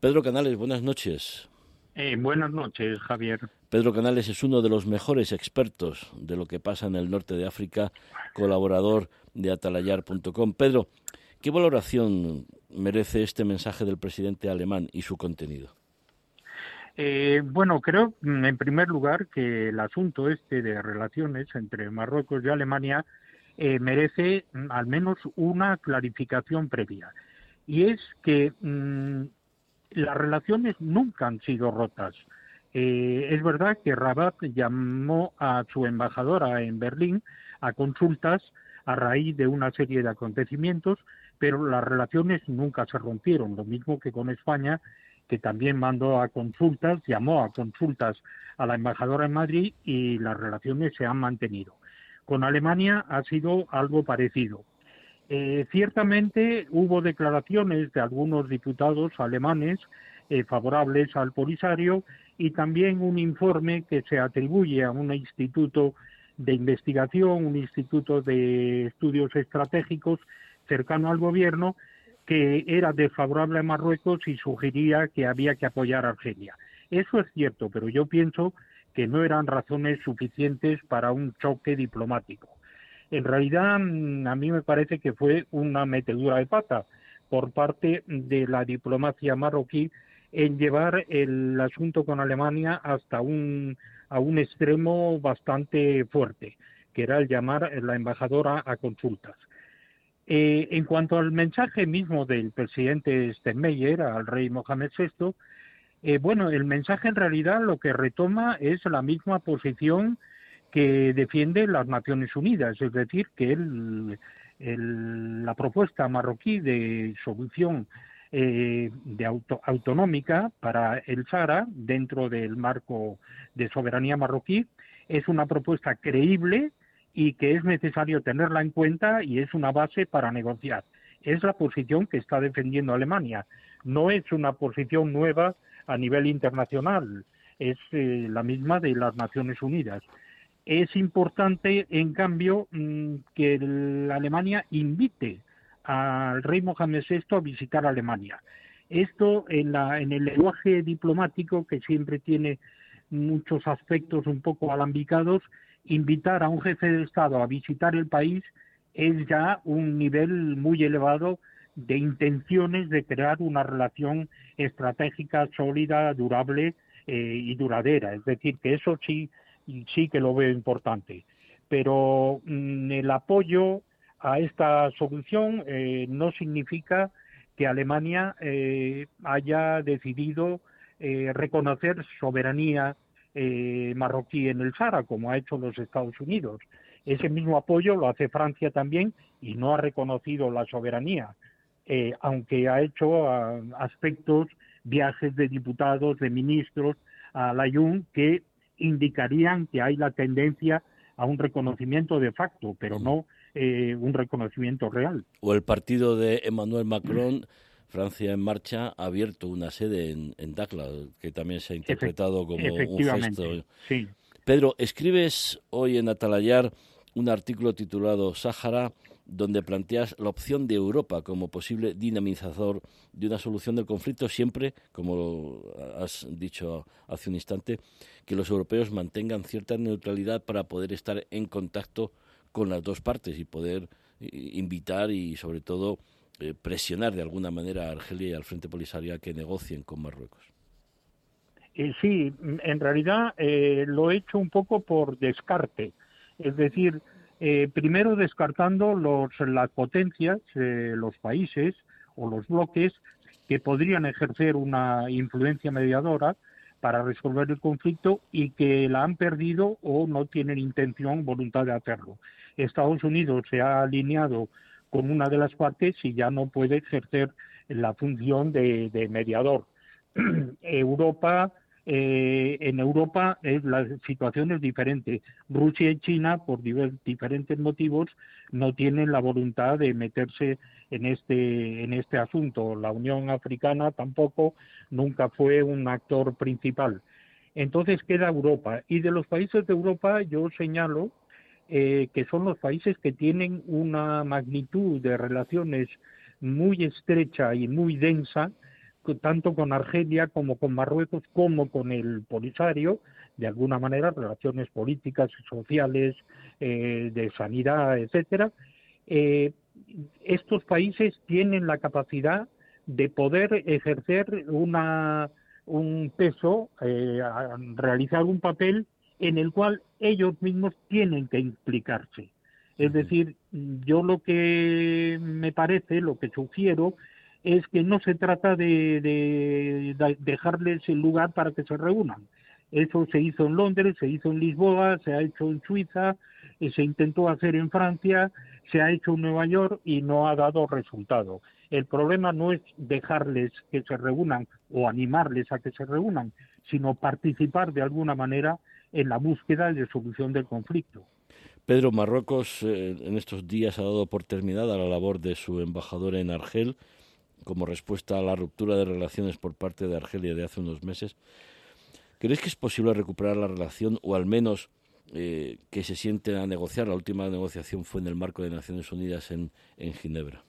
Pedro Canales, buenas noches. Eh, buenas noches, Javier. Pedro Canales es uno de los mejores expertos de lo que pasa en el norte de África, colaborador de atalayar.com. Pedro, ¿qué valoración merece este mensaje del presidente alemán y su contenido? Eh, bueno, creo, mm, en primer lugar, que el asunto este de relaciones entre Marruecos y Alemania eh, merece mm, al menos una clarificación previa. Y es que mm, las relaciones nunca han sido rotas. Eh, es verdad que Rabat llamó a su embajadora en Berlín a consultas a raíz de una serie de acontecimientos, pero las relaciones nunca se rompieron, lo mismo que con España que también mandó a consultas, llamó a consultas a la embajadora en Madrid y las relaciones se han mantenido. Con Alemania ha sido algo parecido. Eh, ciertamente hubo declaraciones de algunos diputados alemanes eh, favorables al Polisario y también un informe que se atribuye a un instituto de investigación, un instituto de estudios estratégicos cercano al gobierno, que era desfavorable a Marruecos y sugería que había que apoyar a Argelia. Eso es cierto, pero yo pienso que no eran razones suficientes para un choque diplomático. En realidad, mm, a mí me parece que fue una metedura de pata por parte de la diplomacia marroquí en llevar el asunto con Alemania hasta un, a un extremo bastante fuerte, que era el llamar a la embajadora a consultas. Eh, en cuanto al mensaje mismo del presidente Steinmeier al rey Mohamed VI, eh, bueno, el mensaje en realidad lo que retoma es la misma posición que defiende las Naciones Unidas, es decir, que la propuesta marroquí de solución eh, de autonómica para el Sahara dentro del marco de soberanía marroquí es una propuesta creíble y que es necesario tenerla en cuenta y es una base para negociar. Es la posición que está defendiendo Alemania. No es una posición nueva a nivel internacional, es eh, la misma de las Naciones Unidas. Es importante, en cambio, mm, que la Alemania invite al rey Mohamed VI a visitar Alemania. Esto en, la, en el lenguaje diplomático, que siempre tiene muchos aspectos un poco alambicados, invitar a un jefe de Estado a visitar el país es ya un nivel muy elevado de intenciones de crear una relación estratégica sólida, durable eh, y duradera. Es decir, que eso sí, sí que lo veo importante. Pero mm, el apoyo a esta solución eh, no significa que Alemania eh, haya decidido reconocer soberanía eh, marroquí en el Sahara, como ha hecho los Estados Unidos. Ese mismo apoyo lo hace Francia también y no ha reconocido la soberanía, eh, aunque ha hecho ah, aspectos, viajes de diputados, de ministros a la UN que indicarían que hay la tendencia a un reconocimiento de facto, pero no eh, un reconocimiento real. O el partido de Emmanuel Macron Francia en Marcha ha abierto una sede en, en que también se ha interpretado como un gesto. Sí. Pedro, escribes hoy en Atalayar un artículo titulado Sáhara, donde planteas la opción de Europa como posible dinamizador de una solución del conflicto, siempre, como has dicho hace un instante, que los europeos mantengan cierta neutralidad para poder estar en contacto con las dos partes y poder invitar y, sobre todo, eh, presionar de alguna manera a Argelia y al Frente Polisario que negocien con Marruecos. Eh, sí, en realidad eh, lo he hecho un poco por descarte. Es decir, primero descartando los, las potencias, los países o los bloques que podrían ejercer una influencia mediadora para resolver el conflicto y que la han perdido o no tienen intención, voluntad de hacerlo. Estados Unidos se ha alineado con una de las partes y ya no puede ejercer la función de, mediador. Europa, eh, en Europa la situación es diferente. Rusia y China, por diferentes motivos, no tienen la voluntad de meterse en este, en este asunto. La Unión Africana tampoco nunca fue un actor principal. Entonces queda Europa. Y de los países de Europa yo señalo eh, que son los países que tienen una magnitud de relaciones muy estrecha y muy densa tanto con Argelia como con Marruecos como con el Polisario, de alguna manera relaciones políticas y sociales, eh, de sanidad, etcétera. Eh, estos países tienen la capacidad de poder ejercer una, un peso, eh, realizar un papel en el cual ellos mismos tienen que implicarse. Es decir, yo lo que me parece, lo que sugiero, es que no se trata de, de, dejarles el lugar para que se reúnan. Eso se hizo en Londres, se hizo en Lisboa, se ha hecho en Suiza, eh, se intentó hacer en Francia, se ha hecho en Nueva York y no ha dado resultado. El problema no es dejarles que se reúnan o animarles a que se reúnan, sino participar de alguna manera en la búsqueda de solución del conflicto. Pedro, Marruecos eh, en estos días ha dado por terminada la labor de su embajador en Argel como respuesta a la ruptura de relaciones por parte de Argelia de hace unos meses. ¿Crees que es posible recuperar la relación o al menos eh, que se sienten a negociar? La última negociación fue en el marco de Naciones Unidas en, Ginebra.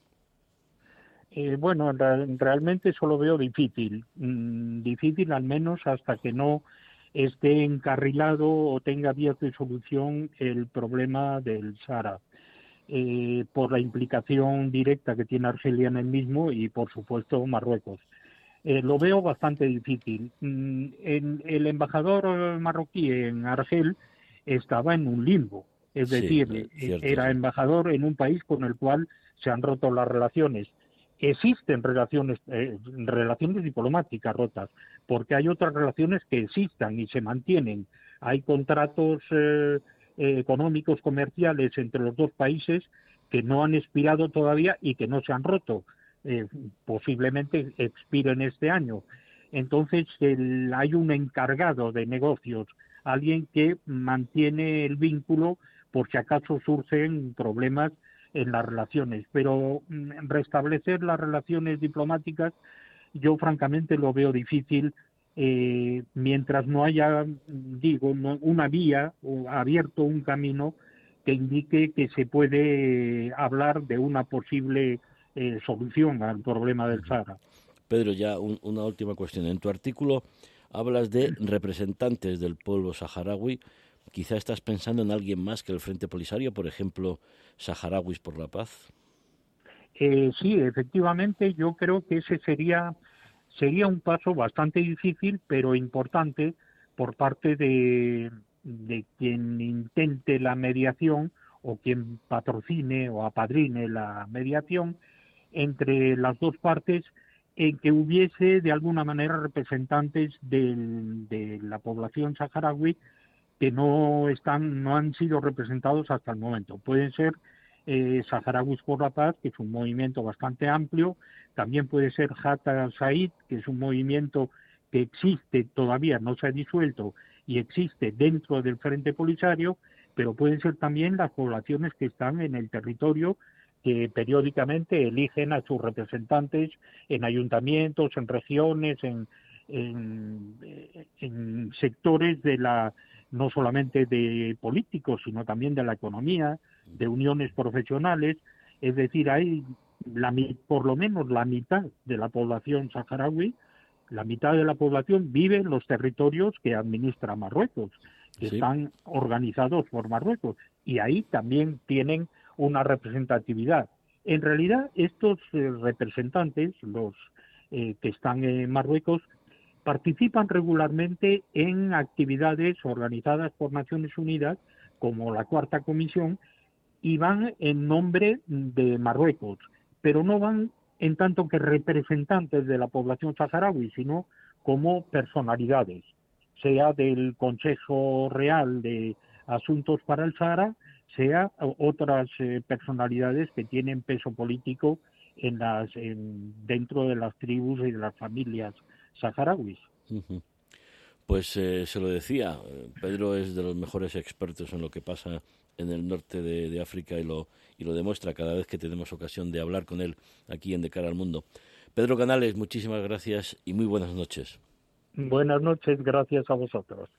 Eh, bueno, realmente eso lo veo difícil. Mm, difícil al menos hasta que no esté encarrilado o tenga vías de solución el problema del Sahara. Eh, por la implicación directa que tiene Argelia en el mismo y, por supuesto, Marruecos. Eh, lo veo bastante difícil. Mm, el embajador marroquí en Argel estaba en un limbo, es decir, era embajador en un país con el cual se han roto las relaciones existen relaciones, eh, relaciones diplomáticas rotas, porque hay otras relaciones que existan y se mantienen. Hay contratos eh, eh, económicos, comerciales entre los dos países que no han expirado todavía y que no se han roto. posiblemente expiren este año. Entonces hay un encargado de negocios, alguien que mantiene el vínculo por si acaso surgen problemas en las relaciones, pero mm, restablecer las relaciones diplomáticas yo francamente lo veo difícil eh, mientras no haya, digo, una vía o abierto un camino que indique que se puede hablar de una posible eh, solución al problema del Sahara. Pedro, ya una última cuestión. En tu artículo hablas de representantes del pueblo saharaui Quizá estás pensando en alguien más que el Frente Polisario, por ejemplo, Saharauis por la Paz. Eh, sí, efectivamente, yo creo que ese sería sería un paso bastante difícil, pero importante por parte de, quien intente la mediación o quien patrocine o apadrine la mediación entre las dos partes en que hubiese de alguna manera representantes de la población saharaui que no están, no han sido representados hasta el momento. Pueden ser eh, por la Paz, que es un movimiento bastante amplio, también puede ser Hatta Said, que es un movimiento que existe todavía, no se ha disuelto y existe dentro del Frente Polisario, pero pueden ser también las poblaciones que están en el territorio que periódicamente eligen a sus representantes en ayuntamientos, en regiones, en, en sectores de la no solamente de políticos, sino también de la economía, de uniones profesionales, es decir, hay la, por lo menos la mitad de la población saharaui, la mitad de la población vive en los territorios que administra Marruecos, que están organizados por Marruecos, y ahí también tienen una representatividad. En realidad, estos eh, representantes, los eh, que están en Marruecos, participan regularmente en actividades organizadas por Naciones Unidas, como la Cuarta Comisión, y van en nombre de Marruecos, pero no van en tanto que representantes de la población saharaui, sino como personalidades, sea del Consejo Real de Asuntos para el Sahara, sea otras eh, personalidades que tienen peso político en las, dentro de las tribus y de las familias saharauis. Pues eh, se lo decía, Pedro es de los mejores expertos en lo que pasa en el norte de, África y lo, y lo demuestra cada vez que tenemos ocasión de hablar con él aquí en De Cara al Mundo. Pedro Canales, muchísimas gracias y muy buenas noches. Buenas noches, gracias a vosotros.